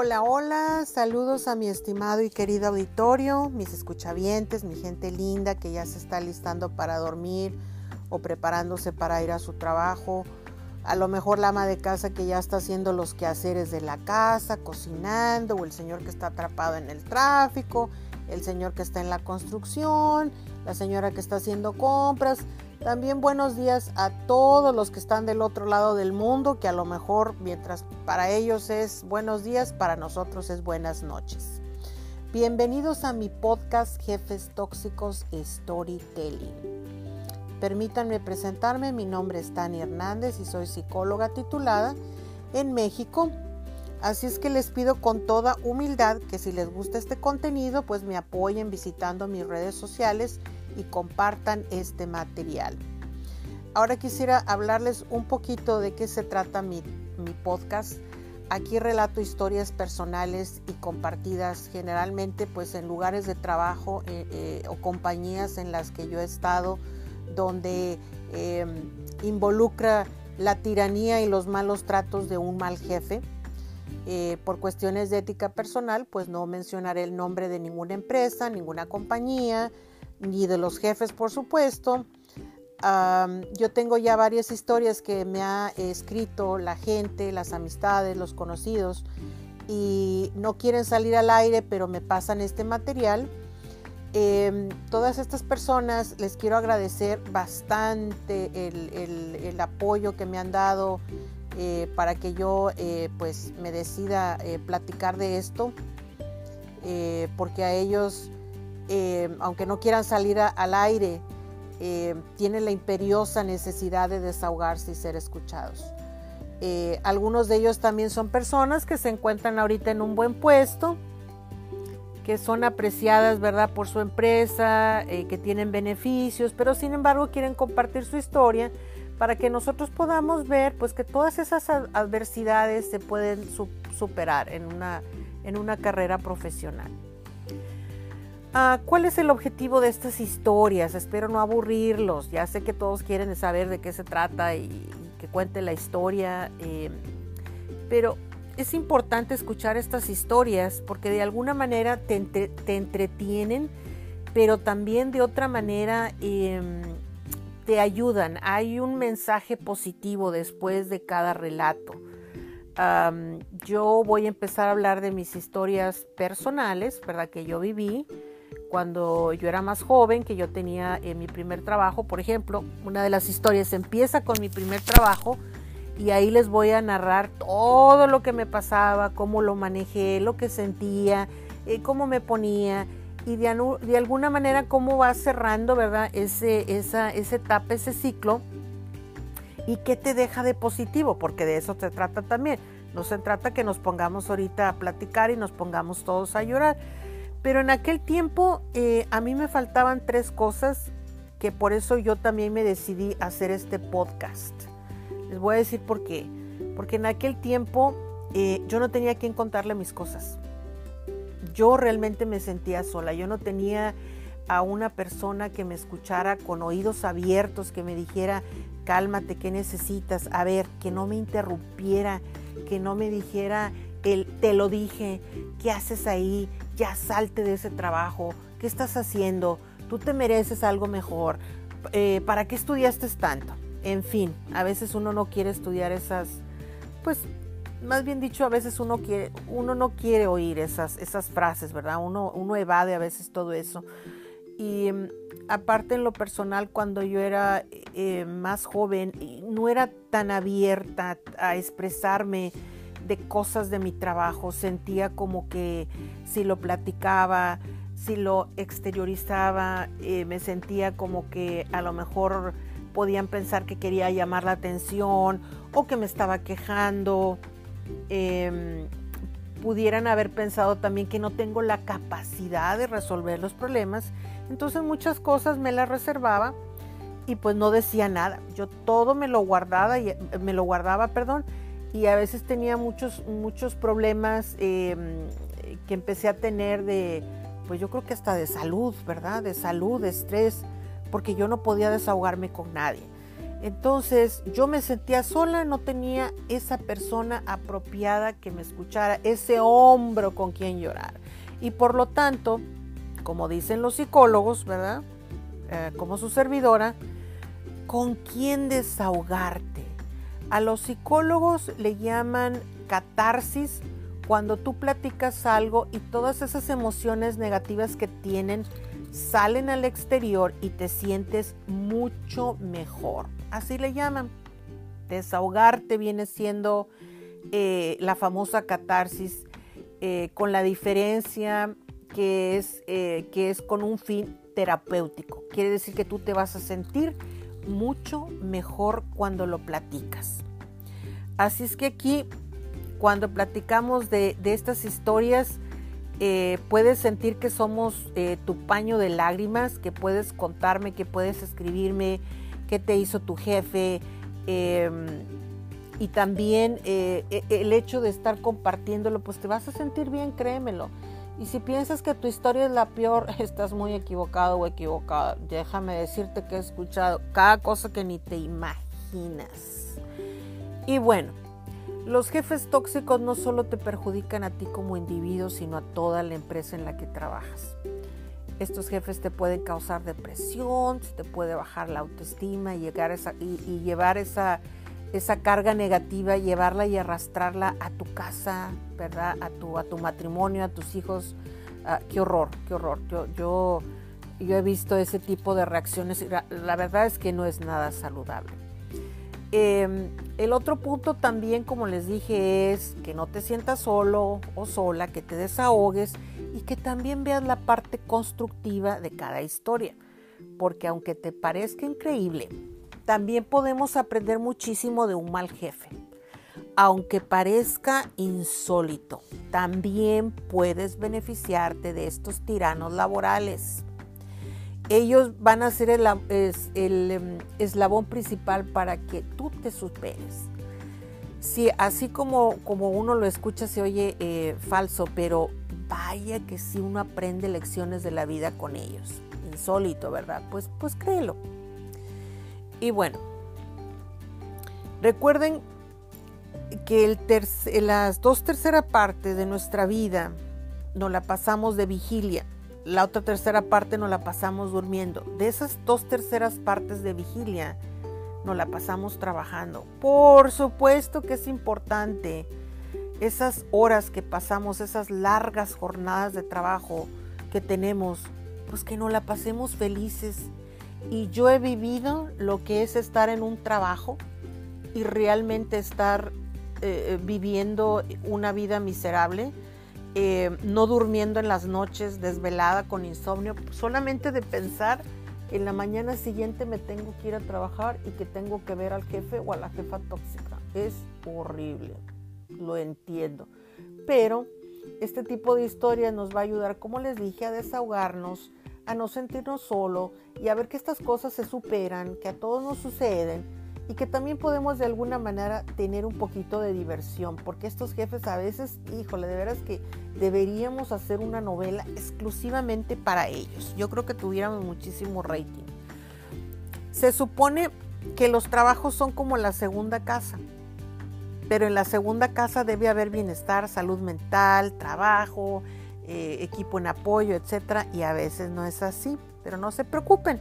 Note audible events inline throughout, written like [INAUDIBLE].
Hola, hola, saludos a mi estimado y querido auditorio, mis escuchavientes, mi gente linda que ya se está listando para dormir o preparándose para ir a su trabajo. A lo mejor la ama de casa que ya está haciendo los quehaceres de la casa, cocinando, o el señor que está atrapado en el tráfico, el señor que está en la construcción, la señora que está haciendo compras. También buenos días a todos los que están del otro lado del mundo, que a lo mejor mientras para ellos es buenos días, para nosotros es buenas noches. Bienvenidos a mi podcast Jefes Tóxicos Storytelling. Permítanme presentarme, mi nombre es Tania Hernández y soy psicóloga titulada en México. Así es que les pido con toda humildad que si les gusta este contenido, pues me apoyen visitando mis redes sociales y compartan este material. Ahora quisiera hablarles un poquito de qué se trata mi, podcast. Aquí relato historias personales y compartidas generalmente pues en lugares de trabajo eh, eh, o compañías en las que yo he estado donde em, involucra la tiranía y los malos tratos de un mal jefe. Eh, por cuestiones de ética personal, pues no mencionaré el nombre de ninguna empresa, ninguna compañía, ni de los jefes, por supuesto. yo tengo ya varias historias que me ha escrito la gente, las amistades, los conocidos, y no quieren salir al aire, pero me pasan este material. Em, todas estas personas les quiero agradecer bastante el, apoyo que me han dado eh, para que yo eh, pues me decida eh, platicar de esto, porque a ellos eh, aunque no quieran salir al aire, eh, tienen la imperiosa necesidad de desahogarse y ser escuchados. Eh, algunos de ellos también son personas que se encuentran ahorita en un buen puesto, que son apreciadas, ¿verdad?, por su empresa, que tienen beneficios, pero sin embargo quieren compartir su historia para que nosotros podamos ver, pues, que todas esas adversidades se pueden superar en una carrera profesional. Ah, ¿Cuál es el objetivo de estas historias? Espero no aburrirlos. Ya sé que todos quieren saber de qué se trata y, que cuente la historia, em, pero es importante escuchar estas historias porque de alguna manera te, entretienen, pero también de otra manera em, te ayudan. Hay un mensaje positivo después de cada relato. yo voy a empezar a hablar de mis historias personales, ¿verdad? Que yo viví cuando yo era más joven, que yo tenía en mi primer trabajo, por ejemplo, una de las historias empieza con mi primer trabajo y ahí les voy a narrar todo lo que me pasaba, cómo lo manejé, lo que sentía, eh, cómo me ponía y de, de, alguna manera cómo va cerrando, ¿verdad? Ese, esa, esa etapa, ese ciclo y qué te deja de positivo, porque de eso se trata también. No se trata que nos pongamos ahorita a platicar y nos pongamos todos a llorar pero en aquel tiempo eh, a mí me faltaban tres cosas que por eso yo también me decidí hacer este podcast. Les voy a decir por qué. Porque en aquel tiempo eh, yo no tenía quien contarle mis cosas. Yo realmente me sentía sola. Yo no tenía a una persona que me escuchara con oídos abiertos, que me dijera, cálmate, ¿qué necesitas? A ver, que no me interrumpiera, que no me dijera, el, te lo dije, ¿qué haces ahí? Ya salte de ese trabajo, ¿qué estás haciendo? Tú te mereces algo mejor, eh, ¿para qué estudiaste tanto? En fin, a veces uno no quiere estudiar esas, pues más bien dicho, a veces uno, quiere, uno no quiere oír esas, esas frases, ¿verdad? Uno, uno evade a veces todo eso. Y mm, aparte en lo personal, cuando yo era eh, más joven, no era tan abierta a expresarme de cosas de mi trabajo. Sentía como que si lo platicaba, si lo exteriorizaba, eh, me sentía como que a lo mejor podían pensar que quería llamar la atención o que me estaba quejando. Em, pudieran haber pensado también que no tengo la capacidad de resolver los problemas. Entonces muchas cosas me las reservaba y pues no decía nada. Yo todo me lo guardaba y me lo guardaba, perdón, y a veces tenía muchos, muchos problemas em, que empecé a tener de, pues yo creo que hasta de salud, ¿verdad? De salud, de estrés, porque yo no podía desahogarme con nadie. Entonces yo me sentía sola, no tenía esa persona apropiada que me escuchara, ese hombro con quien llorar. Y por lo tanto, como dicen los psicólogos, ¿verdad? Eh, como su servidora, ¿con quién desahogarte? A los psicólogos le llaman catarsis cuando tú platicas algo y todas esas emociones negativas que tienen salen al exterior y te sientes mucho mejor. Así le llaman. Desahogarte viene siendo eh, la famosa catarsis eh, con la diferencia que es, eh, que es con un fin terapéutico. Quiere decir que tú te vas a sentir mucho mejor cuando lo platicas. Así es que aquí, cuando platicamos de, de estas historias, eh, puedes sentir que somos eh, tu paño de lágrimas, que puedes contarme, que puedes escribirme qué te hizo tu jefe. Em, y también eh, e, el hecho de estar compartiéndolo, pues te vas a sentir bien, créemelo. Y si piensas que tu historia es la peor, [LAUGHS] estás muy equivocado o equivocada. Déjame decirte que he escuchado cada cosa que ni te imaginas. Y bueno, los jefes tóxicos no solo te perjudican a ti como individuo, sino a toda la empresa en la que trabajas. Estos jefes te pueden causar depresión, te puede bajar la autoestima y, llegar llevar esa, esa carga negativa, llevarla y arrastrarla a tu casa, ¿verdad? A tu, a tu matrimonio, a tus hijos. Ah, qué horror, qué horror. Yo, yo, he visto ese tipo de reacciones la verdad es que no es nada saludable. Em, el otro punto también, como les dije, es que no te sientas solo o sola, que te desahogues y que también veas la parte constructiva de cada historia. Porque aunque te parezca increíble, también podemos aprender muchísimo de un mal jefe. Aunque parezca insólito, también puedes beneficiarte de estos tiranos laborales ellos van a ser el, em, eslabón principal para que tú te superes. Sí, así como, como uno lo escucha se oye eh, falso, pero vaya que si uno aprende lecciones de la vida con ellos. Insólito, ¿verdad? Pues, pues créelo. Y bueno, recuerden que las dos terceras partes de nuestra vida nos la pasamos de vigilia la otra tercera parte nos la pasamos durmiendo. De esas dos terceras partes de vigilia, nos la pasamos trabajando. Por supuesto que es importante esas horas que pasamos, esas largas jornadas de trabajo que tenemos, pues que nos la pasemos felices. Y yo he vivido lo que es estar en un trabajo y realmente estar eh, viviendo una vida miserable eh, no durmiendo en las noches, desvelada con insomnio, solamente de pensar en la mañana siguiente me tengo que ir a trabajar y que tengo que ver al jefe o a la jefa tóxica. Es horrible, lo entiendo. Pero este tipo de historia nos va a ayudar, como les dije, a desahogarnos, a no sentirnos solo y a ver que estas cosas se superan, que a todos nos suceden y que también podemos de alguna manera tener un poquito de diversión, porque estos jefes a veces, híjole, de veras que deberíamos hacer una novela exclusivamente para ellos. Yo creo que tuviéramos muchísimo rating. Se supone que los trabajos son como la segunda casa, pero en la segunda casa debe haber bienestar, salud mental, trabajo, eh, equipo en apoyo, etc. Y a veces no es así, pero no se preocupen,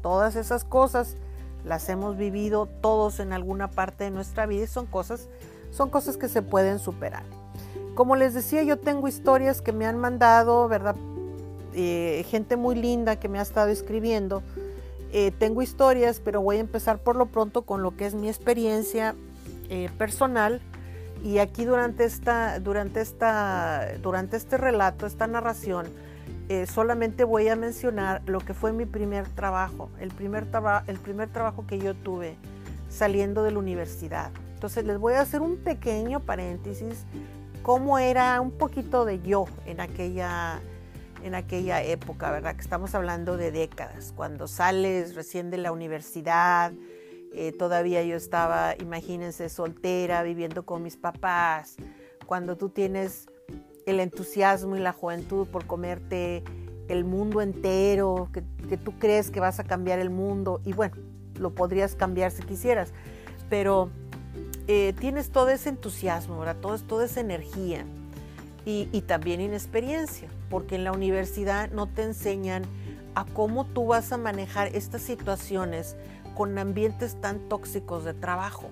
todas esas cosas las hemos vivido todos en alguna parte de nuestra vida y son cosas, son cosas que se pueden superar. Como les decía, yo tengo historias que me han mandado, ¿verdad? Eh, gente muy linda que me ha estado escribiendo. Eh, tengo historias, pero voy a empezar por lo pronto con lo que es mi experiencia personal. Y aquí durante, esta, durante, esta, durante este relato, esta narración, eh, solamente voy a mencionar lo que fue mi primer trabajo, el primer, el primer trabajo que yo tuve saliendo de la universidad. Entonces les voy a hacer un pequeño paréntesis, cómo era un poquito de yo en aquella, en aquella época, ¿verdad? Que estamos hablando de décadas, cuando sales recién de la universidad, eh, todavía yo estaba, imagínense, soltera, viviendo con mis papás, cuando tú tienes el entusiasmo y la juventud por comerte el mundo entero, que, tú crees que vas a cambiar el mundo. Y bueno, lo podrías cambiar si quisieras, pero eh, tienes todo ese entusiasmo, ¿verdad? Todo, toda esa energía y, y también inexperiencia, porque en la universidad no te enseñan a cómo tú vas a manejar estas situaciones con ambientes tan tóxicos de trabajo.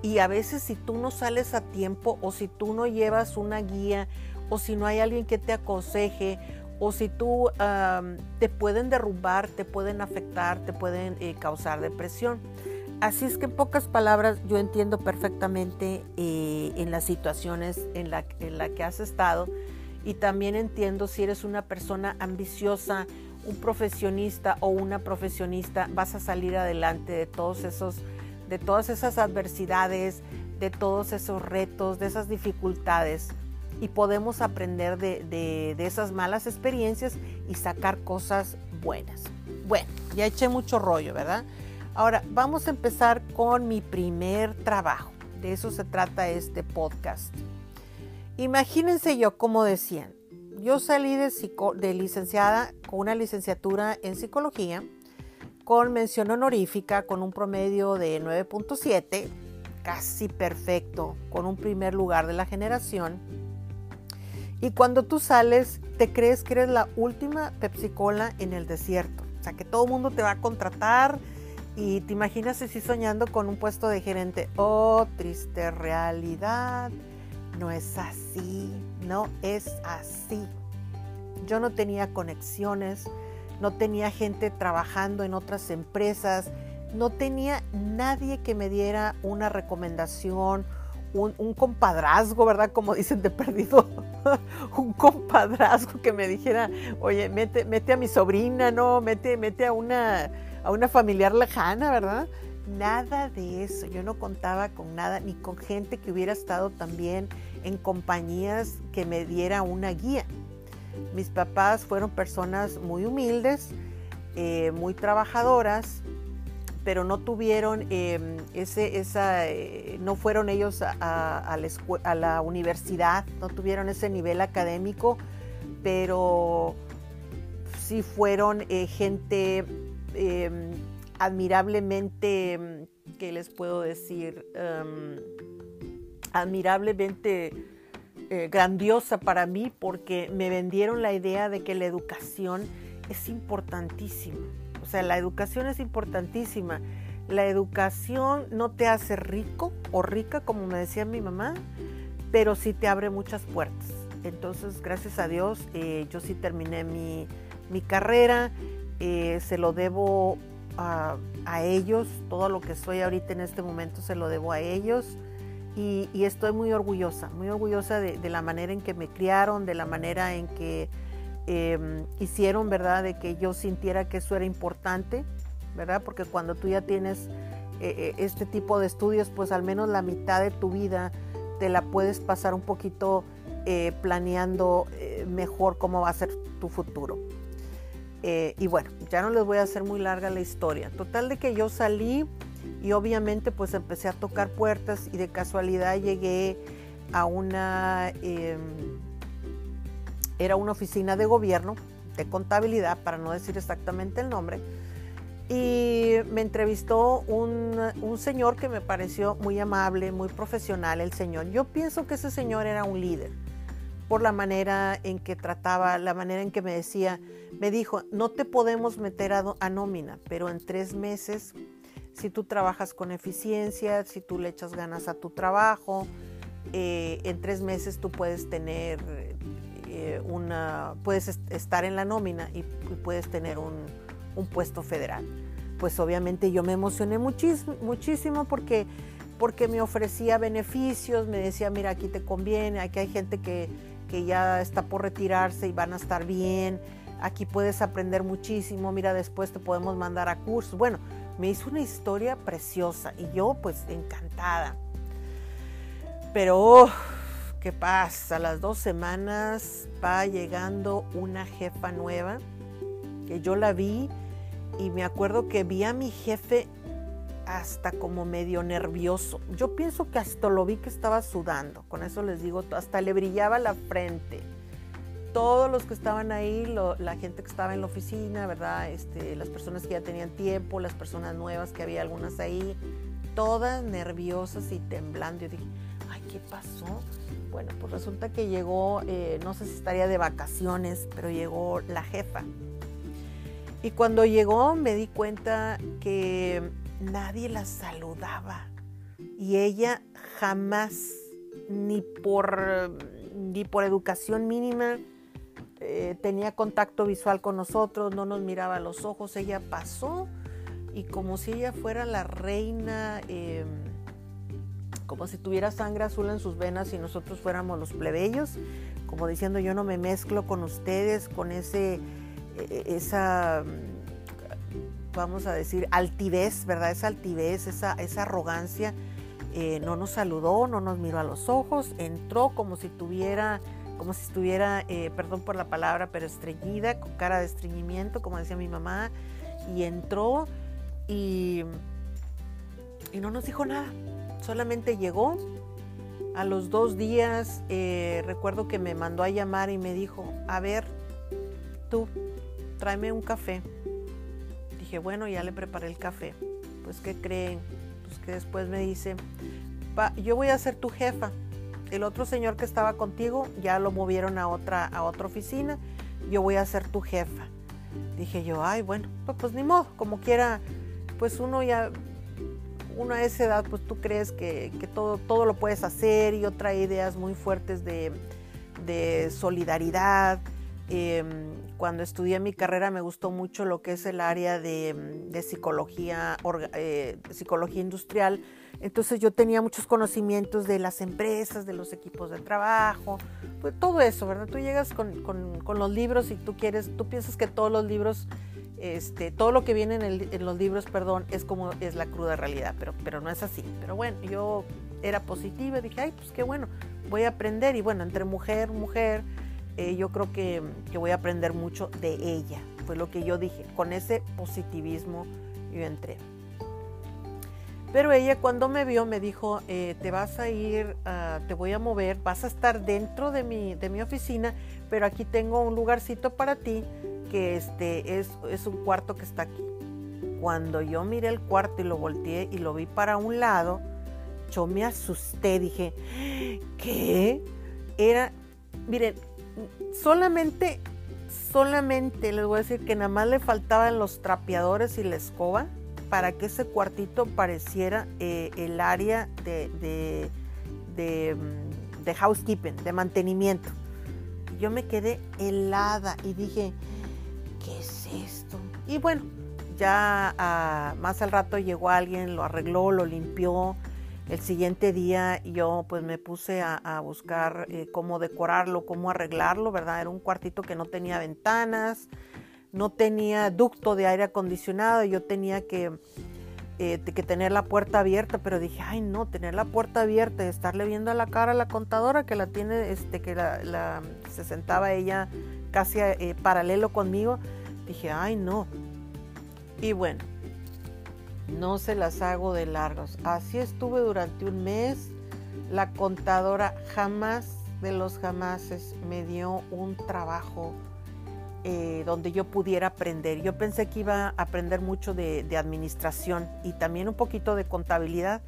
Y a veces si tú no sales a tiempo o si tú no llevas una guía o si no hay alguien que te aconseje o si tú te pueden derrumbar, te pueden afectar, te pueden eh, causar depresión. Así es que en pocas palabras yo entiendo perfectamente eh, en las situaciones en la, en la que has estado y también entiendo si eres una persona ambiciosa, un profesionista o una profesionista, vas a salir adelante de todos esos, de todas esas adversidades, de todos esos retos, de esas dificultades y podemos aprender de, esas malas experiencias y sacar cosas buenas. Bueno, ya eché mucho rollo, ¿verdad? Ahora, vamos a empezar con mi primer trabajo. De eso se trata este podcast. Imagínense yo, como decían, yo salí de, licenciada con una licenciatura en psicología, con mención honorífica, con un promedio de 9.7, casi perfecto, con un primer lugar de la generación y cuando tú sales, te crees que eres la última Pepsi Cola en el desierto. O sea, que todo el mundo te va a contratar y te imaginas así soñando con un puesto de gerente. Oh, triste realidad. No es así, no es así. Yo no tenía conexiones, no tenía gente trabajando en otras empresas, no tenía nadie que me diera una recomendación, un, compadrazgo, ¿verdad? Como dicen de perdido, [LAUGHS] un compadrazgo que me dijera, oye, mete, a mi sobrina, ¿no? Mete, mete a, una, a una familiar lejana, ¿verdad? Nada de eso, yo no contaba con nada, ni con gente que hubiera estado también en compañías que me diera una guía. Mis papás fueron personas muy humildes, eh, muy trabajadoras, pero no tuvieron em, ese, esa, eh, no fueron ellos a, la universidad, no tuvieron ese nivel académico, pero sí fueron eh, gente em, admirablemente, ¿qué les puedo decir? Em, admirablemente eh, grandiosa para mí porque me vendieron la idea de que la educación es importantísima o sea, la educación es importantísima. La educación no te hace rico o rica, como me decía mi mamá, pero sí te abre muchas puertas. Entonces, gracias a Dios, eh, yo sí terminé mi, carrera, eh, se lo debo a, ellos, todo lo que soy ahorita en este momento se lo debo a ellos y, estoy muy orgullosa, muy orgullosa de, la manera en que me criaron, de la manera en que Em, hicieron, ¿verdad?, de que yo sintiera que eso era importante, ¿verdad? Porque cuando tú ya tienes eh, eh, este tipo de estudios, pues al menos la mitad de tu vida te la puedes pasar un poquito eh, planeando mejor cómo va a ser tu futuro. y bueno, ya no les voy a hacer muy larga la historia. Total de que yo salí y obviamente pues empecé a tocar puertas y de casualidad llegué a una em, era una oficina de gobierno, de contabilidad, para no decir exactamente el nombre, y me entrevistó un, señor que me pareció muy amable, muy profesional, el señor. Yo pienso que ese señor era un líder por la manera en que trataba, la manera en que me decía, me dijo, no te podemos meter a, nómina, pero en tres meses, si tú trabajas con eficiencia, si tú le echas ganas a tu trabajo, eh, en tres meses tú puedes tener eh, una, puedes estar en la nómina y, puedes tener un, puesto federal. Pues obviamente yo me emocioné muchísimo, muchísimo porque, porque me ofrecía beneficios, me decía, mira, aquí te conviene, aquí hay gente que, que ya está por retirarse y van a estar bien, aquí puedes aprender muchísimo, mira, después te podemos mandar a cursos. Bueno, me hizo una historia preciosa y yo pues encantada. Pero oh, ¿Qué pasa? A las dos semanas va llegando una jefa nueva, que yo la vi y me acuerdo que vi a mi jefe hasta como medio nervioso. Yo pienso que hasta lo vi que estaba sudando, con eso les digo, hasta le brillaba la frente. Todos los que estaban ahí, la gente que estaba en la oficina, ¿verdad? Este, las personas que ya tenían tiempo, las personas nuevas, que había algunas ahí, todas nerviosas y temblando. Yo dije, ay, ¿qué pasó? Bueno, pues resulta que llegó, eh, no sé si estaría de vacaciones, pero llegó la jefa. Y cuando llegó me di cuenta que nadie la saludaba. Y ella jamás, ni por, ni por educación mínima, eh, tenía contacto visual con nosotros, no nos miraba a los ojos. Ella pasó y como si ella fuera la reina, em, como si tuviera sangre azul en sus venas y nosotros fuéramos los plebeyos, como diciendo yo no me mezclo con ustedes, con ese, e, esa, vamos a decir, altivez, ¿verdad? Esa altivez, esa, esa arrogancia. Eh, no nos saludó, no nos miró a los ojos, entró como si tuviera, como si estuviera, eh, perdón por la palabra, pero estreñida, con cara de estreñimiento, como decía mi mamá, y entró y, y no nos dijo nada, solamente llegó. A los dos días eh, recuerdo que me mandó a llamar y me dijo, a ver, tú, tráeme un café. Dije, bueno, ya le preparé el café. Pues, ¿qué creen? Pues que después me dice, yo voy a ser tu jefa. El otro señor que estaba contigo ya lo movieron a otra, a otra oficina. Yo voy a ser tu jefa. Dije yo, ay, bueno, pues, pues ni modo, como quiera, pues uno ya, uno a esa edad, pues tú crees que, todo, todo lo puedes hacer y yo trae ideas muy fuertes de, solidaridad. Em, cuando estudié mi carrera me gustó mucho lo que es el área de, psicología, eh, psicología industrial. Entonces yo tenía muchos conocimientos de las empresas, de los equipos de trabajo, pues todo eso, ¿verdad? Tú llegas con, con los libros y tú quieres, tú piensas que todos los libros este, todo lo que viene en, los libros, perdón, es como es la cruda realidad, pero, pero no es así. Pero bueno, yo era positiva, dije, ay, pues qué bueno, voy a aprender. Y bueno, entre mujer, mujer, eh, yo creo que, voy a aprender mucho de ella. Fue lo que yo dije, con ese positivismo yo entré. Pero ella cuando me vio me dijo, eh, te vas a ir, ah, te voy a mover, vas a estar dentro de mi, de mi oficina, pero aquí tengo un lugarcito para ti que este es, es un cuarto que está aquí. Cuando yo miré el cuarto y lo volteé y lo vi para un lado, yo me asusté, dije, ¿qué? Era, miren, solamente, solamente les voy a decir que nada más le faltaban los trapeadores y la escoba para que ese cuartito pareciera eh, el área de, de, mm, de housekeeping, de mantenimiento. Yo me quedé helada y dije, ¿qué es esto? Y bueno, ya ah, más al rato llegó alguien, lo arregló, lo limpió. El siguiente día yo pues me puse a, buscar eh, cómo decorarlo, cómo arreglarlo, ¿verdad? Era un cuartito que no tenía ventanas, no tenía ducto de aire acondicionado, yo tenía que, eh, que tener la puerta abierta, pero dije, ay no, tener la puerta abierta y estarle viendo a la cara a la contadora que la tiene, este, que la, se sentaba ella casi eh, paralelo conmigo, dije, ay no. Y bueno, no se las hago de largos. Así estuve durante un mes. La contadora jamás de los jamases me dio un trabajo eh, donde yo pudiera aprender. Yo pensé que iba a aprender mucho de, administración y también un poquito de contabilidad.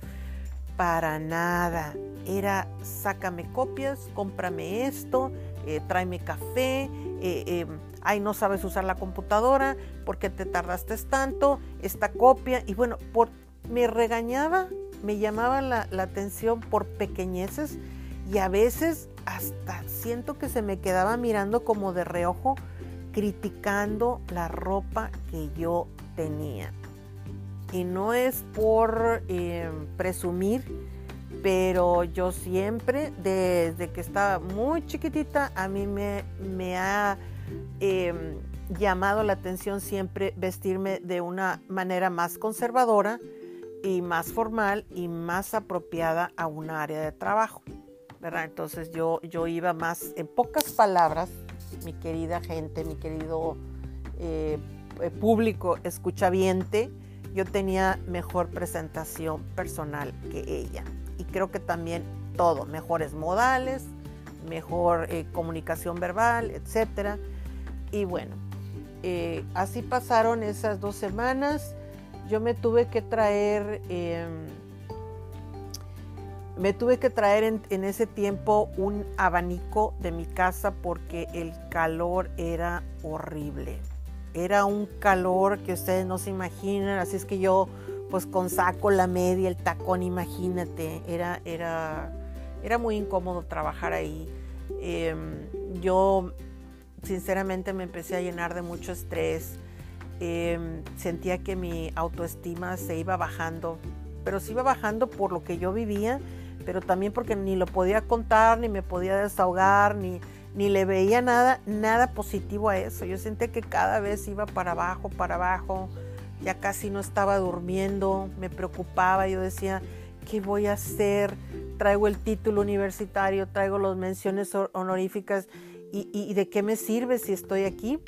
Para nada. Era sácame copias, cómprame esto, eh, tráeme café, eh, ay, no sabes usar la computadora, porque te tardaste tanto? Esta copia. Y bueno, por, me regañaba, me llamaba la, atención por pequeñeces y a veces hasta siento que se me quedaba mirando como de reojo, criticando la ropa que yo tenía. Y no es por em, presumir, pero yo siempre, desde que estaba muy chiquitita, a mí me, me ha em, llamado la atención siempre vestirme de una manera más conservadora y más formal y más apropiada a un área de trabajo. ¿verdad? Entonces yo, yo iba más, en pocas palabras, mi querida gente, mi querido eh, público escuchaviente, yo tenía mejor presentación personal que ella y creo que también todo, mejores modales, mejor eh, comunicación verbal, etc. Y bueno, eh, así pasaron esas dos semanas. Yo me tuve que traer, em, me tuve que traer en, ese tiempo un abanico de mi casa porque el calor era horrible. Era un calor que ustedes no se imaginan, así es que yo pues con saco, la media, el tacón, imagínate, era, era, era muy incómodo trabajar ahí. Em, yo sinceramente me empecé a llenar de mucho estrés, em, sentía que mi autoestima se iba bajando, pero se iba bajando por lo que yo vivía, pero también porque ni lo podía contar, ni me podía desahogar, ni, ni le veía nada, nada positivo a eso. Yo sentía que cada vez iba para abajo, para abajo, ya casi no estaba durmiendo, me preocupaba, yo decía, ¿qué voy a hacer? Traigo el título universitario, traigo las menciones honoríficas y, de qué me sirve si estoy aquí.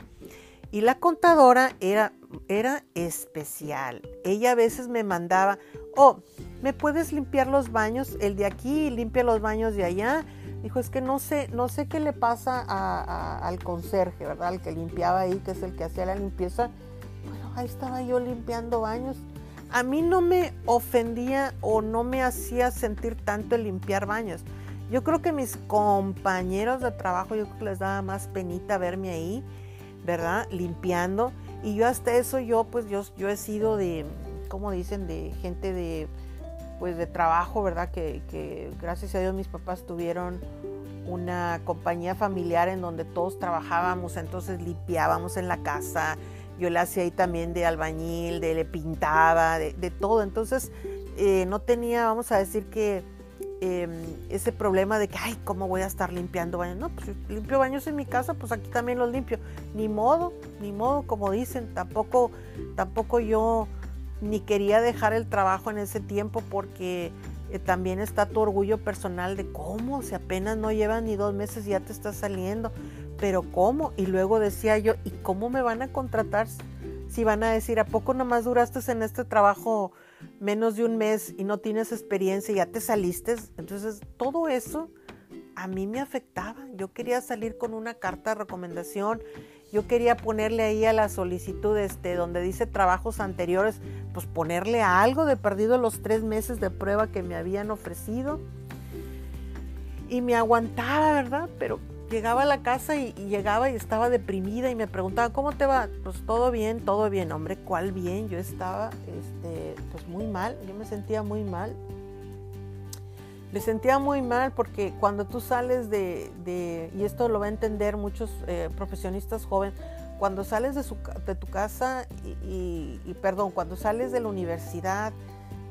Y la contadora era, era especial. Ella a veces me mandaba, oh, ¿me puedes limpiar los baños? El de aquí limpia los baños de allá. Dijo, es que no sé, no sé qué le pasa al conserje, ¿verdad? Al que limpiaba ahí, que es el que hacía la limpieza. Bueno, ahí estaba yo limpiando baños. A mí no me ofendía o no me hacía sentir tanto el limpiar baños. Yo creo que mis compañeros de trabajo, yo creo que les daba más penita verme ahí, ¿verdad? Limpiando. Y yo hasta eso, yo pues yo, yo he sido de, ¿cómo dicen? De gente de, pues de trabajo, ¿verdad? Que, que gracias a Dios mis papás tuvieron una compañía familiar en donde todos trabajábamos, entonces limpiábamos en la casa. Yo le hacía ahí también de albañil, de le pintaba, de, de todo. Entonces eh, no tenía, vamos a decir que Em, ese problema de que, ay, ¿cómo voy a estar limpiando baños? No, pues limpio baños en mi casa, pues aquí también los limpio. Ni modo, ni modo, como dicen, tampoco, tampoco yo ni quería dejar el trabajo en ese tiempo porque eh, también está tu orgullo personal de cómo, si apenas no llevan ni dos meses ya te estás saliendo, pero cómo. Y luego decía yo, ¿y cómo me van a contratar? Si van a decir, ¿a poco nomás duraste en este trabajo? Menos de un mes y no tienes experiencia ya te saliste. Entonces, todo eso a mí me afectaba. Yo quería salir con una carta de recomendación. Yo quería ponerle ahí a la solicitud este, donde dice trabajos anteriores, pues ponerle algo de perdido los tres meses de prueba que me habían ofrecido. Y me aguantaba, ¿verdad? Pero llegaba a la casa y, llegaba y estaba deprimida y me preguntaba, ¿cómo te va? Pues todo bien, todo bien, hombre, ¿cuál bien? Yo estaba este, pues muy mal, yo me sentía muy mal. Me sentía muy mal porque cuando tú sales de, y esto lo va a entender muchos eh, profesionistas jóvenes, cuando sales de, su, de tu casa y, perdón, cuando sales de la universidad,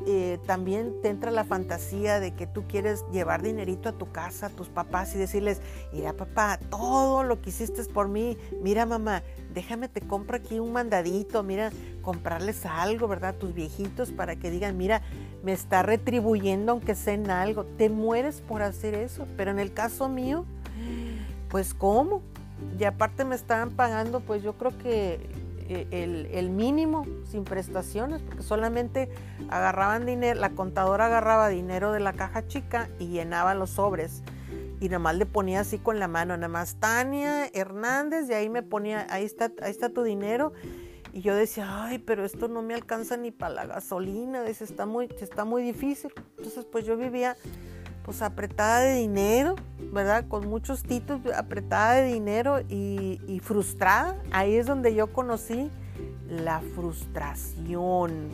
eh, también te entra la fantasía de que tú quieres llevar dinerito a tu casa, a tus papás y decirles, mira papá, todo lo que hiciste es por mí, mira mamá, déjame te compro aquí un mandadito, mira, comprarles algo, ¿verdad? Tus viejitos para que digan, mira, me está retribuyendo aunque sea en algo, te mueres por hacer eso, pero en el caso mío, pues ¿cómo? Y aparte me estaban pagando, pues yo creo que eh, el, mínimo sin prestaciones, porque solamente agarraban dinero, la contadora agarraba dinero de la caja chica y llenaba los sobres. Y nada más le ponía así con la mano, nada más Tania Hernández, y ahí me ponía, ahí está, ahí está tu dinero. Y yo decía, ay, pero esto no me alcanza ni para la gasolina, está muy, está muy difícil. Entonces, pues yo vivía pues apretada de dinero, ¿verdad? Con muchos títulos, apretada de dinero y, frustrada. Ahí es donde yo conocí la frustración.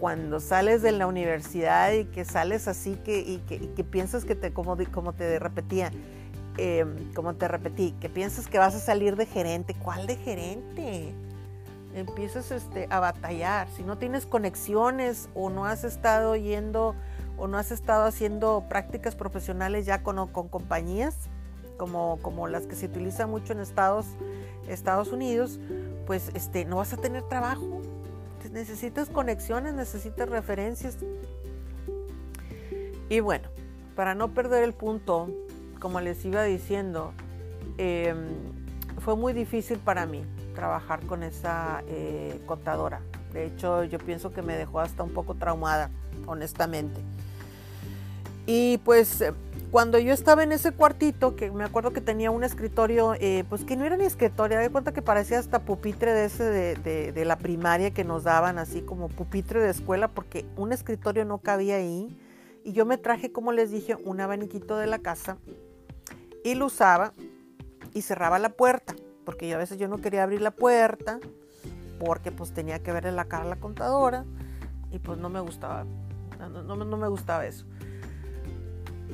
Cuando sales de la universidad y que sales así que, y que, piensas que te, como, como te repetía, em, como te repetí, que piensas que vas a salir de gerente. ¿Cuál de gerente? Empiezas este, a batallar. Si no tienes conexiones o no has estado yendo o no has estado haciendo prácticas profesionales ya con, con compañías como, como las que se utilizan mucho en Estados, Estados Unidos, pues este, no vas a tener trabajo. Necesitas conexiones, necesitas referencias. Y bueno, para no perder el punto, como les iba diciendo, em, fue muy difícil para mí trabajar con esa eh, contadora. De hecho, yo pienso que me dejó hasta un poco traumada, honestamente. Y pues cuando yo estaba en ese cuartito, que me acuerdo que tenía un escritorio, eh, pues que no era ni escritorio, de cuenta que parecía hasta pupitre de ese de, de, la primaria que nos daban, así como pupitre de escuela, porque un escritorio no cabía ahí. Y yo me traje, como les dije, un abaniquito de la casa y lo usaba y cerraba la puerta, porque a veces yo no quería abrir la puerta porque pues tenía que verle la cara a la contadora y pues no me gustaba, no, no me gustaba eso.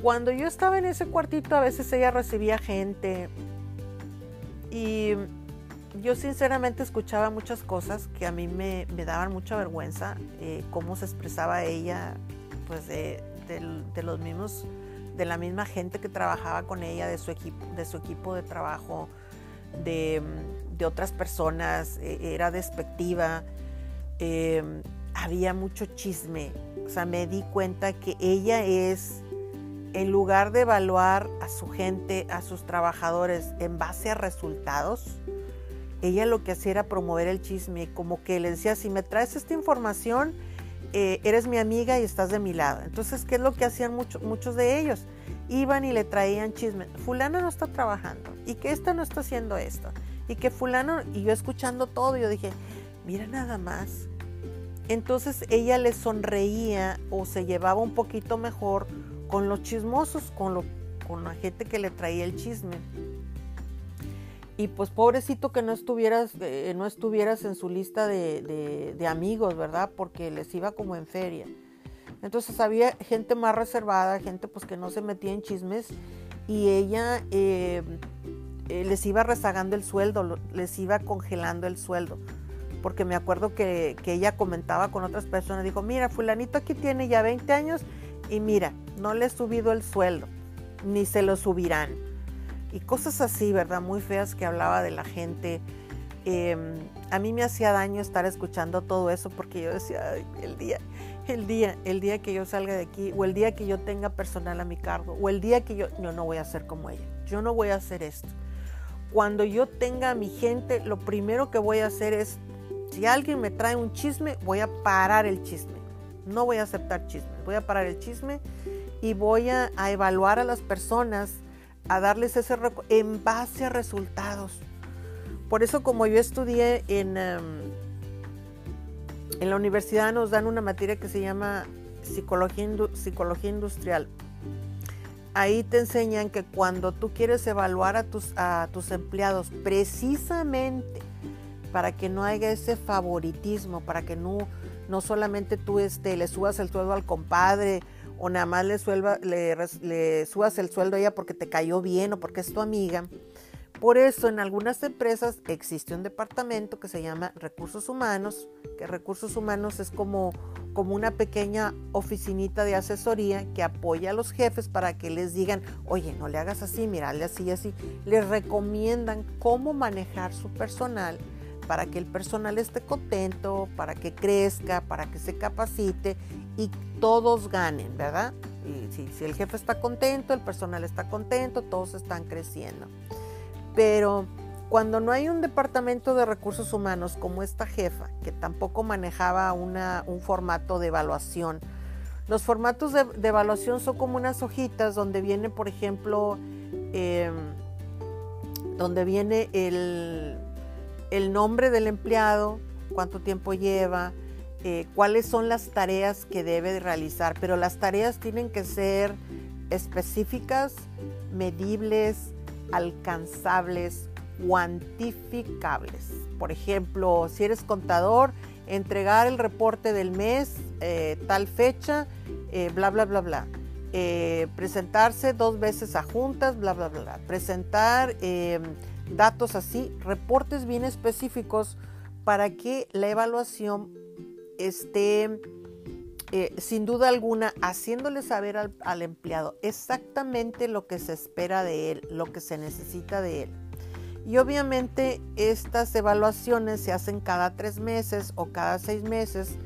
Cuando yo estaba en ese cuartito, a veces ella recibía gente y yo sinceramente escuchaba muchas cosas que a mí me, daban mucha vergüenza, eh, cómo se expresaba ella, pues de, los mismos, de la misma gente que trabajaba con ella, de su equipo, de, su equipo de trabajo, de, otras personas, e, era despectiva, em, había mucho chisme, o sea, me di cuenta que ella es en lugar de evaluar a su gente, a sus trabajadores en base a resultados, ella lo que hacía era promover el chisme, como que le decía, si me traes esta información, eh, eres mi amiga y estás de mi lado. Entonces, ¿qué es lo que hacían muchos de ellos? Iban y le traían chisme. Fulano no está trabajando y que esta no está haciendo esto y que fulano, y yo escuchando todo, yo dije, mira nada más. Entonces ella le sonreía o se llevaba un poquito mejor con los chismosos, con, la gente que le traía el chisme. Y pues pobrecito que no estuvieras, eh, no estuvieras en su lista de, amigos, ¿verdad? Porque les iba como en feria. Entonces había gente más reservada, gente pues que no se metía en chismes y ella eh, eh, les iba rezagando el sueldo, les iba congelando el sueldo. Porque me acuerdo que, que ella comentaba con otras personas, dijo, mira, fulanito aquí tiene ya 20 años y mira, no le he subido el sueldo, ni se lo subirán. Y cosas así, ¿verdad? Muy feas que hablaba de la gente. Em, a mí me hacía daño estar escuchando todo eso porque yo decía, el día, el día, el día que yo salga de aquí, o el día que yo tenga personal a mi cargo, o el día que yo, yo no voy a ser como ella, yo no voy a hacer esto. Cuando yo tenga a mi gente, lo primero que voy a hacer es, si alguien me trae un chisme, voy a parar el chisme. No voy a aceptar chismes, voy a parar el chisme y voy a, evaluar a las personas, a darles ese en base a resultados. Por eso como yo estudié en, em, en la universidad nos dan una materia que se llama psicología, psicología industrial. Ahí te enseñan que cuando tú quieres evaluar a tus, a tus empleados precisamente para que no haya ese favoritismo, para que no, no solamente tú este, le subas el sueldo al compadre o nada más le, le, subas el sueldo a ella porque te cayó bien o porque es tu amiga. Por eso en algunas empresas existe un departamento que se llama recursos humanos, que recursos humanos es como, como una pequeña oficinita de asesoría que apoya a los jefes para que les digan, oye, no le hagas así, mirale así y así. Les recomiendan cómo manejar su personal para que el personal esté contento, para que crezca, para que se capacite y todos ganen, ¿verdad? Y si, el jefe está contento, el personal está contento, todos están creciendo. Pero cuando no hay un departamento de recursos humanos como esta jefa, que tampoco manejaba un formato de evaluación, los formatos de, evaluación son como unas hojitas donde viene, por ejemplo, em, donde viene el, el nombre del empleado, cuánto tiempo lleva, eh, cuáles son las tareas que debe realizar, pero las tareas tienen que ser específicas, medibles, alcanzables, cuantificables. Por ejemplo, si eres contador, entregar el reporte del mes, eh, tal fecha, eh, bla, bla, bla, bla. presentarse dos veces a juntas, bla, bla, bla. Presentar datos así, reportes bien específicos para que la evaluación esté eh, sin duda alguna haciéndole saber al, empleado exactamente lo que se espera de él, lo que se necesita de él. Y obviamente estas evaluaciones se hacen cada tres meses o cada seis meses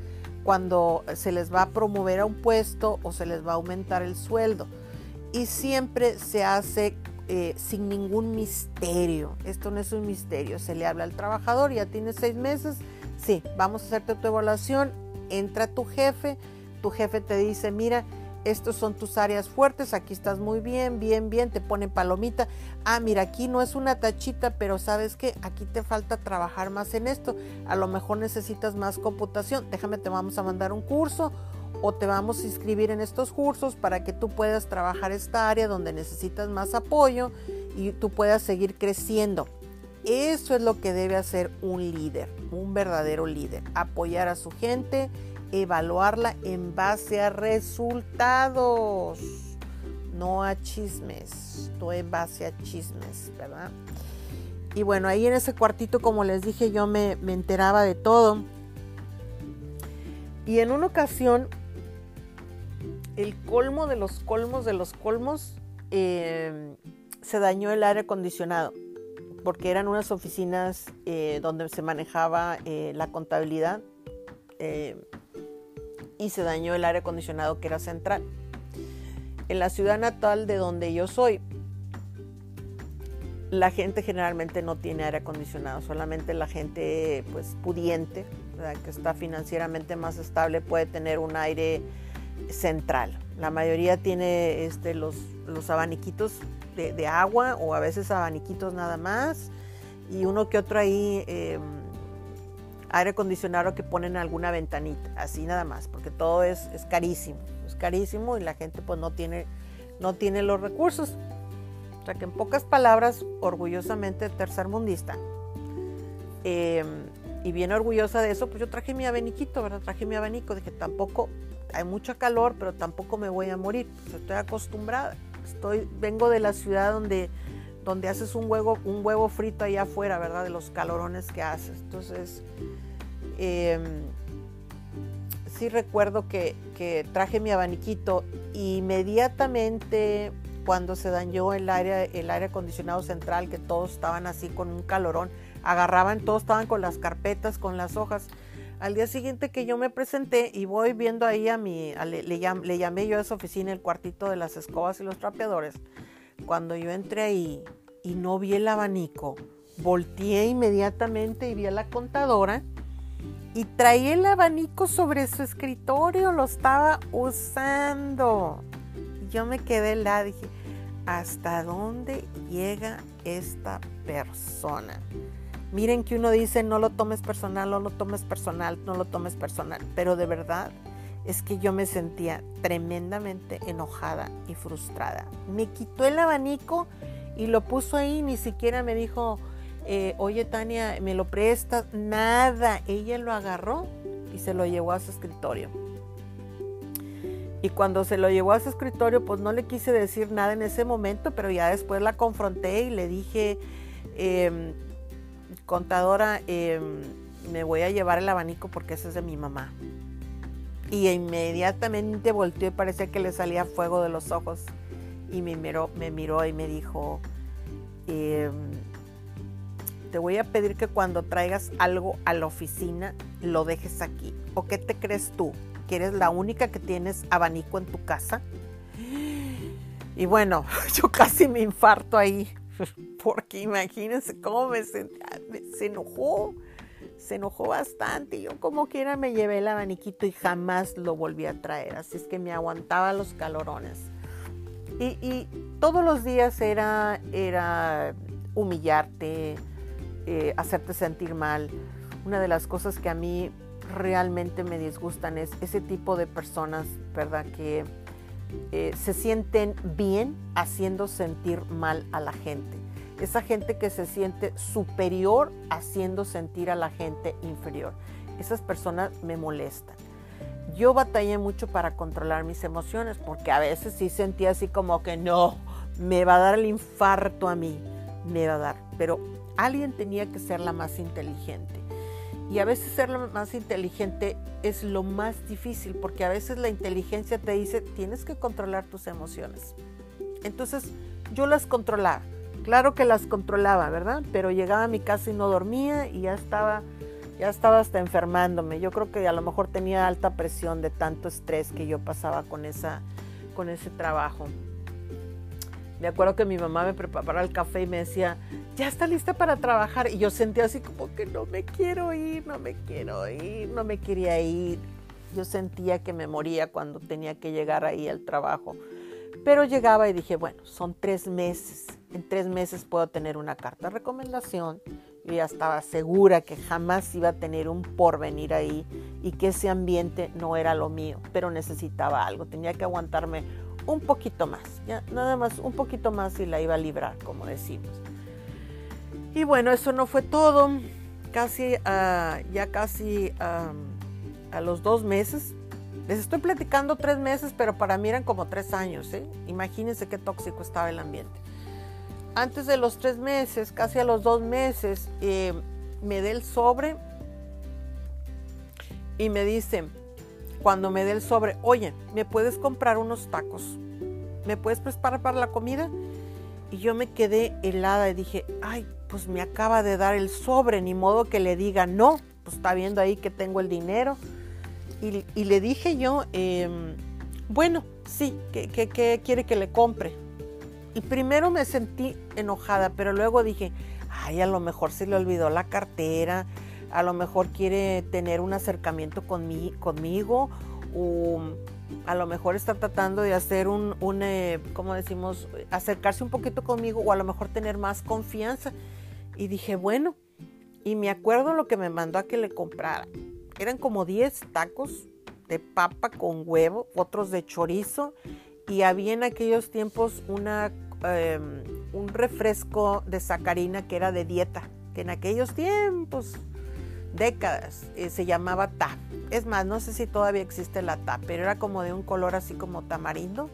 cuando se les va a promover a un puesto o se les va a aumentar el sueldo. Y siempre se hace eh, sin ningún misterio. Esto no es un misterio. Se le habla al trabajador, ya tiene seis meses. Sí, vamos a hacerte tu evaluación. Entra tu jefe. Tu jefe te dice, mira, estos son tus áreas fuertes, aquí estás muy bien, bien, bien, te pone palomita. Ah, mira, aquí no es una tachita, pero sabes que aquí te falta trabajar más en esto. A lo mejor necesitas más computación. Déjame, te vamos a mandar un curso o te vamos a inscribir en estos cursos para que tú puedas trabajar esta área donde necesitas más apoyo y tú puedas seguir creciendo. Eso es lo que debe hacer un líder, un verdadero líder, apoyar a su gente evaluarla en base a resultados, no a chismes, no en base a chismes, ¿verdad? Y bueno, ahí en ese cuartito, como les dije, yo me, enteraba de todo. Y en una ocasión, el colmo de los colmos de los colmos, eh, se dañó el aire acondicionado, porque eran unas oficinas eh, donde se manejaba eh, la contabilidad y se dañó el aire acondicionado que era central. En la ciudad natal de donde yo soy, la gente generalmente no tiene aire acondicionado, solamente la gente pues pudiente, que está financieramente más estable, puede tener un aire central. La mayoría tiene este, los, los abaniquitos de, agua o a veces abaniquitos nada más y uno que otro ahí em, aire acondicionado que ponen alguna ventanita, así nada más, porque todo es, es carísimo, es carísimo y la gente pues no tiene, no tiene los recursos. O sea que en pocas palabras, orgullosamente tercermundista. Eh, y bien orgullosa de eso, pues yo traje mi abaniquito, ¿verdad? Traje mi abanico, dije tampoco, hay mucho calor, pero tampoco me voy a morir, estoy acostumbrada. Estoy, vengo de la ciudad donde, donde haces un huevo, un huevo frito allá afuera, ¿verdad? De los calorones que haces. Entonces, Em, sí recuerdo que, traje mi abaniquito inmediatamente cuando se dañó el aire, el aire acondicionado central, que todos estaban así con un calorón, agarraban, todos estaban con las carpetas, con las hojas. Al día siguiente que yo me presenté y voy viendo ahí a mi, le, llamé yo a esa oficina el cuartito de las escobas y los trapeadores. Cuando yo entré ahí y no vi el abanico, volteé inmediatamente y vi a la contadora y traía el abanico sobre su escritorio, lo estaba usando. Yo me quedé la dije, ¿hasta dónde llega esta persona? Miren que uno dice, no lo tomes personal, no lo tomes personal, no lo tomes personal, pero de verdad es que yo me sentía tremendamente enojada y frustrada. Me quitó el abanico y lo puso ahí, ni siquiera me dijo, eh, oye Tania, ¿me lo prestas? Nada, ella lo agarró y se lo llevó a su escritorio. Y cuando se lo llevó a su escritorio, pues no le quise decir nada en ese momento, pero ya después la confronté y le dije, em, contadora, em, me voy a llevar el abanico porque ese es de mi mamá. Y inmediatamente volteó y parecía que le salía fuego de los ojos. Y me miró, me miró y me dijo, em, te voy a pedir que cuando traigas algo a la oficina lo dejes aquí. ¿O qué te crees tú? ¿Que eres la única que tienes abanico en tu casa? Y bueno, [LAUGHS] yo casi me infarto ahí, [LAUGHS] porque imagínense cómo me sentía, se enojó, se enojó bastante. Yo como quiera me llevé el abaniquito y jamás lo volví a traer, así es que me aguantaba los calorones. Y, y todos los días era, era humillarte, eh, hacerte sentir mal. Una de las cosas que a mí realmente me disgustan es ese tipo de personas, ¿verdad? Que eh, se sienten bien haciendo sentir mal a la gente. Esa gente que se siente superior haciendo sentir a la gente inferior. Esas personas me molestan. Yo batallé mucho para controlar mis emociones porque a veces sí sentía así como que no, me va a dar el infarto a mí, me va a dar. Pero alguien tenía que ser la más inteligente. Y a veces ser la más inteligente es lo más difícil porque a veces la inteligencia te dice tienes que controlar tus emociones. Entonces yo las controlaba. Claro que las controlaba, ¿verdad? Pero llegaba a mi casa y no dormía y ya estaba, ya estaba hasta enfermándome. Yo creo que a lo mejor tenía alta presión de tanto estrés que yo pasaba con, esa, con ese trabajo. Me acuerdo que mi mamá me preparaba el café y me decía, ya está lista para trabajar. Y yo sentía así como que no me quiero ir, no me quiero ir, no me quería ir. Yo sentía que me moría cuando tenía que llegar ahí al trabajo. Pero llegaba y dije, bueno, son tres meses. En tres meses puedo tener una carta de recomendación. Yo ya estaba segura que jamás iba a tener un porvenir ahí y que ese ambiente no era lo mío, pero necesitaba algo. Tenía que aguantarme un poquito más, ya nada más un poquito más y la iba a librar, como decimos. Y bueno, eso no fue todo. Casi, uh, ya casi a los dos meses, les estoy platicando tres meses, pero para mí eran como tres años. ¿eh? Imagínense qué tóxico estaba el ambiente. Antes de los tres meses, casi a los dos meses, eh, me dé el sobre y me dice, cuando me dé el sobre, oye, ¿me puedes comprar unos tacos? ¿Me puedes preparar para la comida? Y yo me quedé helada y dije, ay, pues me acaba de dar el sobre, ni modo que le diga no, pues está viendo ahí que tengo el dinero. Y, le dije yo, em, bueno, sí, ¿qué, quiere que le compre? Y primero me sentí enojada, pero luego dije, ay, a lo mejor se le olvidó la cartera, a lo mejor quiere tener un acercamiento conmigo o a lo mejor está tratando de hacer un, un eh, ¿cómo decimos?, acercarse un poquito conmigo o a lo mejor tener más confianza. Y dije, bueno, y me acuerdo lo que me mandó a que le comprara. Eran como 10 tacos de papa con huevo, otros de chorizo y había en aquellos tiempos una, em, un refresco de sacarina que era de dieta, que en aquellos tiempos, décadas, eh, se llamaba Ta. Es más, no sé si todavía existe la Ta, pero era como de un color así como tamarindo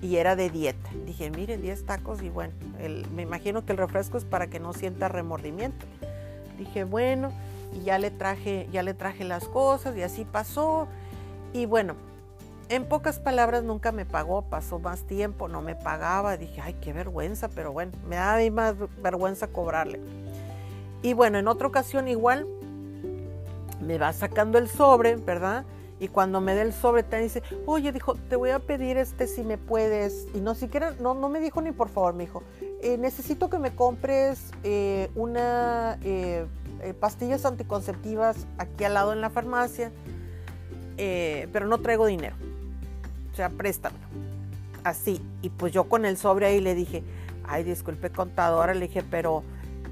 y era de dieta. Dije, miren, 10 tacos y bueno, me imagino que el refresco es para que no sienta remordimiento. Dije, bueno, y ya le traje, ya le traje las cosas y así pasó. Y bueno, en pocas palabras nunca me pagó, pasó más tiempo, no me pagaba, dije, ay, qué vergüenza, pero bueno, me da más vergüenza cobrarle. Y bueno, en otra ocasión igual me va sacando el sobre, ¿verdad? Y cuando me dé el sobre te dice, oye, dijo, te voy a pedir este si me puedes. Y no siquiera, no, no me dijo ni por favor, me dijo, eh, necesito que me compres eh, una eh, pastillas anticonceptivas aquí al lado en la farmacia, pero no traigo dinero. O sea, préstamelo. Así. Y pues yo con el sobre ahí le dije, ay, disculpe contadora, le dije, pero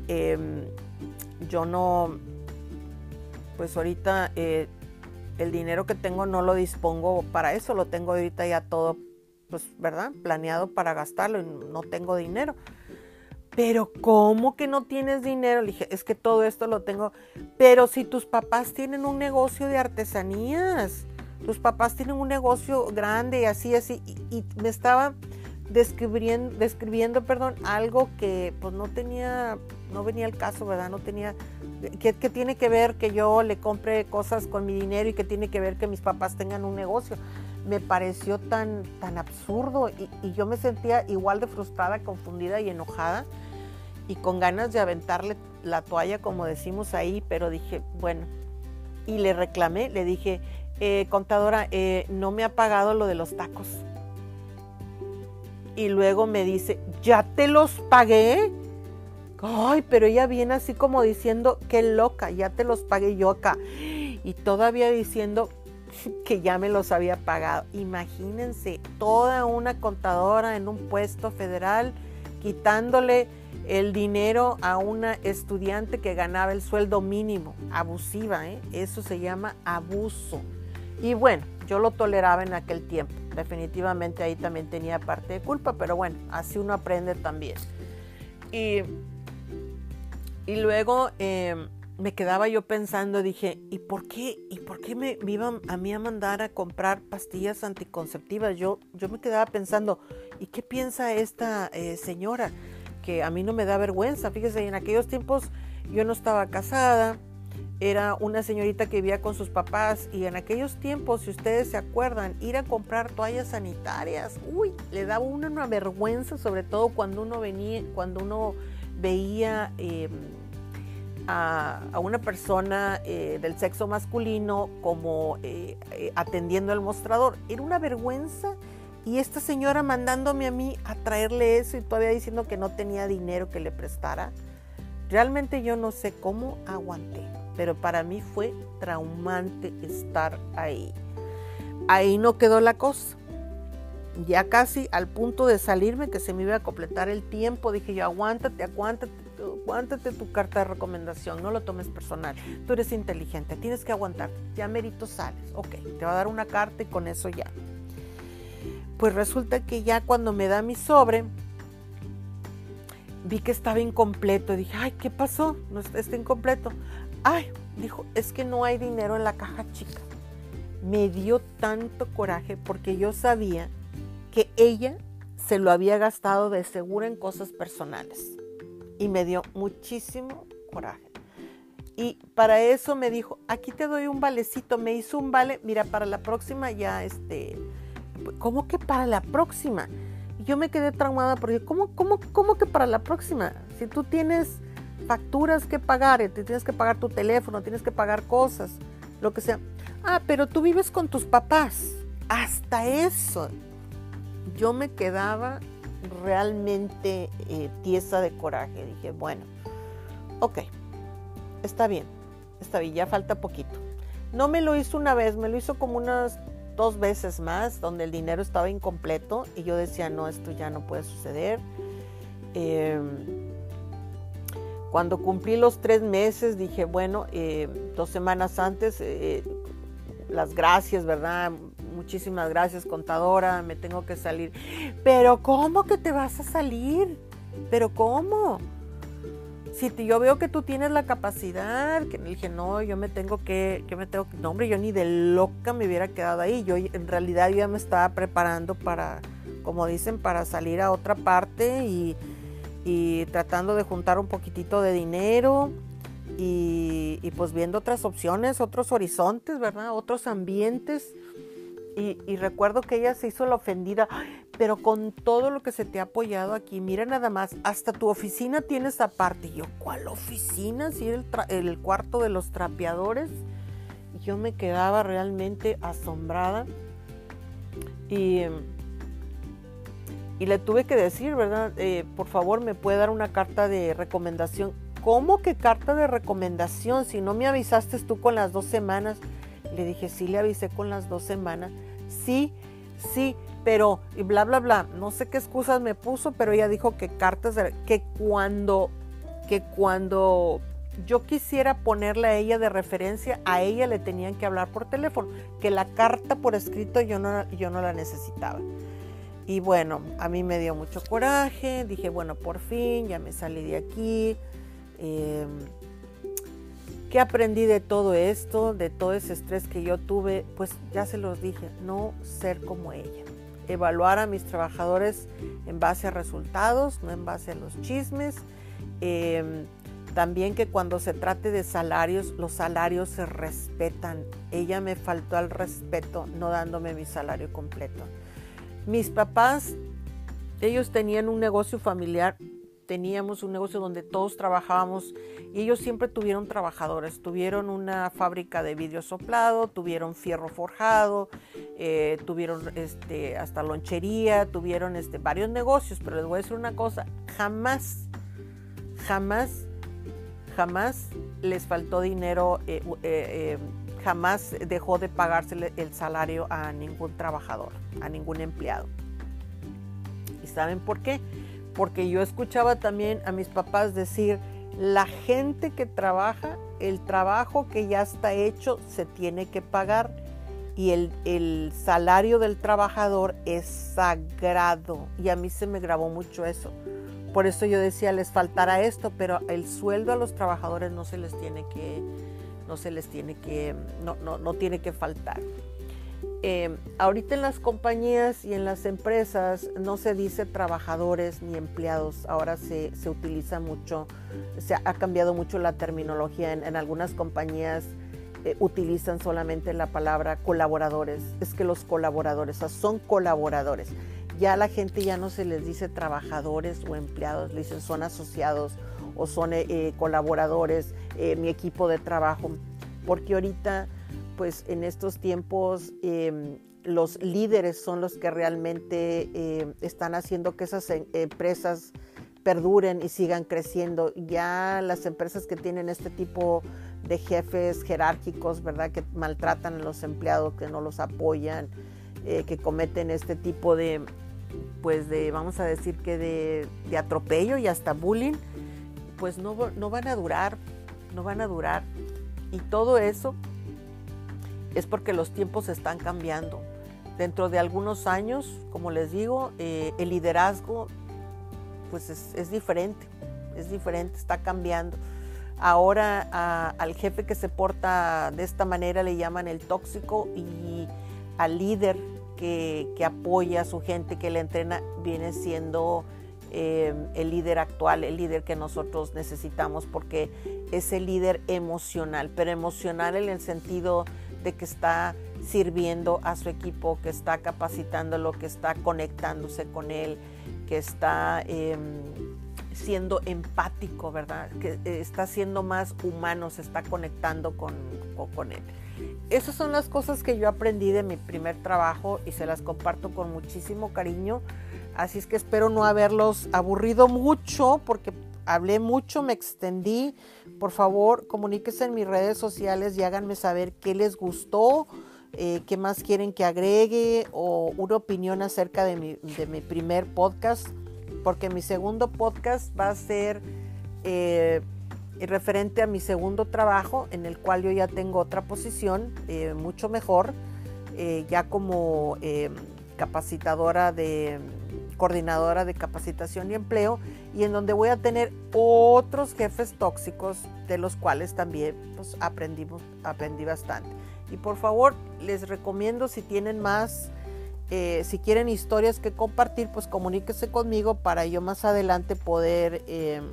em, yo no, pues ahorita eh, el dinero que tengo no lo dispongo para eso, lo tengo ahorita ya todo, pues, ¿verdad? Planeado para gastarlo y no tengo dinero. Pero ¿cómo que no tienes dinero? Le dije, es que todo esto lo tengo. Pero si tus papás tienen un negocio de artesanías, tus papás tienen un negocio grande y así, así, y, me estaba describiendo, describiendo, perdón, algo que pues no tenía, no venía al caso, ¿verdad? No tenía, que, tiene que ver que yo le compre cosas con mi dinero y que tiene que ver que mis papás tengan un negocio. Me pareció tan, tan absurdo y, y yo me sentía igual de frustrada, confundida y enojada y con ganas de aventarle la toalla, como decimos ahí, pero dije, bueno, y le reclamé, le dije, eh, contadora, eh, no me ha pagado lo de los tacos. Y luego me dice, ¿ya te los pagué? Ay, pero ella viene así como diciendo, qué loca, ya te los pagué yo acá. Y todavía diciendo [LAUGHS] que ya me los había pagado. Imagínense, toda una contadora en un puesto federal quitándole el dinero a una estudiante que ganaba el sueldo mínimo. Abusiva, ¿eh? eso se llama abuso. Y bueno, yo lo toleraba en aquel tiempo. Definitivamente ahí también tenía parte de culpa, pero bueno, así uno aprende también. Y, y luego em, me quedaba yo pensando, dije, ¿y por qué, y por qué me, iban a mí a mandar a comprar pastillas anticonceptivas? Yo, yo me quedaba pensando, ¿y qué piensa esta eh, señora? Que a mí no me da vergüenza. Fíjese, en aquellos tiempos yo no estaba casada, era una señorita que vivía con sus papás y en aquellos tiempos, si ustedes se acuerdan, ir a comprar toallas sanitarias, uy, le daba una, una vergüenza, sobre todo cuando uno venía, cuando uno veía em, a, una persona eh, del sexo masculino como eh, eh, atendiendo el mostrador. Era una vergüenza y esta señora mandándome a mí a traerle eso y todavía diciendo que no tenía dinero que le prestara. Realmente yo no sé cómo aguanté pero para mí fue traumante estar ahí. Ahí no quedó la cosa. Ya casi al punto de salirme, que se me iba a completar el tiempo, dije yo, aguántate, aguántate, aguántate tu carta de recomendación, no lo tomes personal. Tú eres inteligente, tienes que aguantar. Ya merito sales. Ok, te va a dar una carta y con eso ya. Pues resulta que ya cuando me da mi sobre, vi que estaba incompleto. Dije, ay, ¿qué pasó? No está incompleto. Ay, dijo, es que no hay dinero en la caja chica. Me dio tanto coraje porque yo sabía que ella se lo había gastado de seguro en cosas personales. Y me dio muchísimo coraje. Y para eso me dijo, aquí te doy un valecito. Me hizo un vale, mira, para la próxima ya, este, ¿cómo que para la próxima? yo me quedé traumada porque, ¿cómo, cómo, cómo que para la próxima? Si tú tienes facturas que pagar, eh, te tienes que pagar tu teléfono, tienes que pagar cosas, lo que sea. Ah, pero tú vives con tus papás. Hasta eso. Yo me quedaba realmente eh, tiesa de coraje. Dije, bueno, ok, está bien, está bien, ya falta poquito. No me lo hizo una vez, me lo hizo como unas dos veces más, donde el dinero estaba incompleto y yo decía, no, esto ya no puede suceder. Em, cuando cumplí los tres meses, dije, bueno, eh, dos semanas antes, eh, las gracias, ¿verdad? Muchísimas gracias, contadora, me tengo que salir. Pero ¿cómo que te vas a salir? ¿Pero cómo? si yo veo que tú tienes la capacidad, que le dije, no, yo me tengo que, que me tengo que, no hombre, yo ni de loca me hubiera quedado ahí. Yo en realidad yo ya me estaba preparando para, como dicen, para salir a otra parte y, y tratando de juntar un poquitito de dinero y, y, pues viendo otras opciones, otros horizontes, ¿verdad? Otros ambientes. Y, recuerdo que ella se hizo la ofendida pero con todo lo que se te ha apoyado aquí, mira nada más, hasta tu oficina tienes aparte. Y yo, ¿cuál oficina? Si el, el cuarto de los trapeadores. yo me quedaba realmente asombrada. Y, y le tuve que decir, ¿verdad? Eh, por favor, me puede dar una carta de recomendación. ¿Cómo que carta de recomendación? Si no me avisaste tú con las dos semanas. Le dije, sí, le avisé con las dos semanas. Sí, sí, pero y bla bla bla, no sé qué excusas me puso, pero ella dijo que cartas que cuando que cuando yo quisiera ponerle a ella de referencia, a ella le tenían que hablar por teléfono, que la carta por escrito yo no, yo no la necesitaba. Y bueno, a mí me dio mucho coraje, dije, bueno, por fin, ya me salí de aquí. Eh, ¿Qué aprendí de todo esto, de todo ese estrés que yo tuve? Pues ya se los dije, no ser como ella evaluar a mis trabajadores en base a resultados, no en base a los chismes. Em, también que cuando se trate de salarios, los salarios se respetan. Ella me faltó al respeto no dándome mi salario completo. Mis papás, ellos tenían un negocio familiar teníamos un negocio donde todos trabajábamos y ellos siempre tuvieron trabajadores. Tuvieron una fábrica de vidrio soplado, tuvieron fierro forjado, eh, tuvieron este, hasta lonchería, tuvieron este, varios negocios. Pero les voy a decir una cosa, jamás, jamás, jamás les faltó dinero, eh, eh, jamás dejó de pagarse el salario a ningún trabajador, a ningún empleado. ¿Y saben por qué? Porque yo escuchaba también a mis papás decir, la gente que trabaja, el trabajo que ya está hecho se tiene que pagar y el, salario del trabajador es sagrado. Y a mí se me grabó mucho eso. Por eso yo decía, les faltará esto, pero el sueldo a los trabajadores no se les tiene que, no se les tiene que, no, no, no tiene que faltar. Eh, ahorita en las compañías y en las empresas no se dice trabajadores ni empleados, ahora se, utiliza mucho, se ha, cambiado mucho la terminología. En, algunas compañías eh, utilizan solamente la palabra colaboradores, es que los colaboradores, son colaboradores. Ya a la gente ya no se les dice trabajadores o empleados, le dicen son asociados o son eh, colaboradores, mi equipo de trabajo, porque ahorita pues en estos tiempos em, los líderes son los que realmente em, están haciendo que esas em, empresas perduren y sigan creciendo. Ya las empresas que tienen este tipo de jefes jerárquicos, ¿verdad? Que maltratan a los empleados, que no los apoyan, eh, que cometen este tipo de, pues de, vamos a decir que de, de atropello y hasta bullying, pues no, no van a durar, no van a durar. Y todo eso es porque los tiempos están cambiando. Dentro de algunos años, como les digo, eh, el liderazgo pues es, diferente, es diferente, está cambiando. Ahora al jefe que se porta de esta manera le llaman el tóxico y al líder que, apoya a su gente, que le entrena, viene siendo eh, el líder actual, el líder que nosotros necesitamos, porque es el líder emocional, pero emocional en el sentido que está sirviendo a su equipo, que está capacitándolo, que está conectándose con él, que está em, siendo empático, ¿verdad? Que eh, está siendo más humano, se está conectando con, con, él. Esas son las cosas que yo aprendí de mi primer trabajo y se las comparto con muchísimo cariño. Así es que espero no haberlos aburrido mucho porque hablé mucho, me extendí. Por favor, comuníquese en mis redes sociales y háganme saber qué les gustó, eh, qué más quieren que agregue o una opinión acerca de mi, primer podcast, porque mi segundo podcast va a ser eh, referente a mi segundo trabajo, en el cual yo ya tengo otra posición eh, mucho mejor, ya como capacitadora de coordinadora de capacitación y empleo y en donde voy a tener otros jefes tóxicos de los cuales también pues, aprendimos, aprendí bastante. Y por favor, les recomiendo si tienen más, eh, si quieren historias que compartir, pues comuníquese conmigo para yo más adelante poder, em,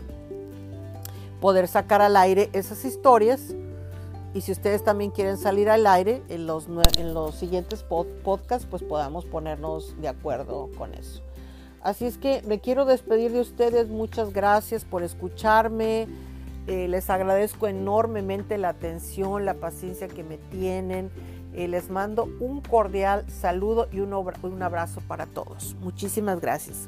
poder sacar al aire esas historias. Y si ustedes también quieren salir al aire en los, en los siguientes podcasts, pues podamos ponernos de acuerdo con eso. Así es que me quiero despedir de ustedes. Muchas gracias por escucharme. Eh, les agradezco enormemente la atención, la paciencia que me tienen. Eh, les mando un cordial saludo y un, un abrazo para todos. Muchísimas gracias.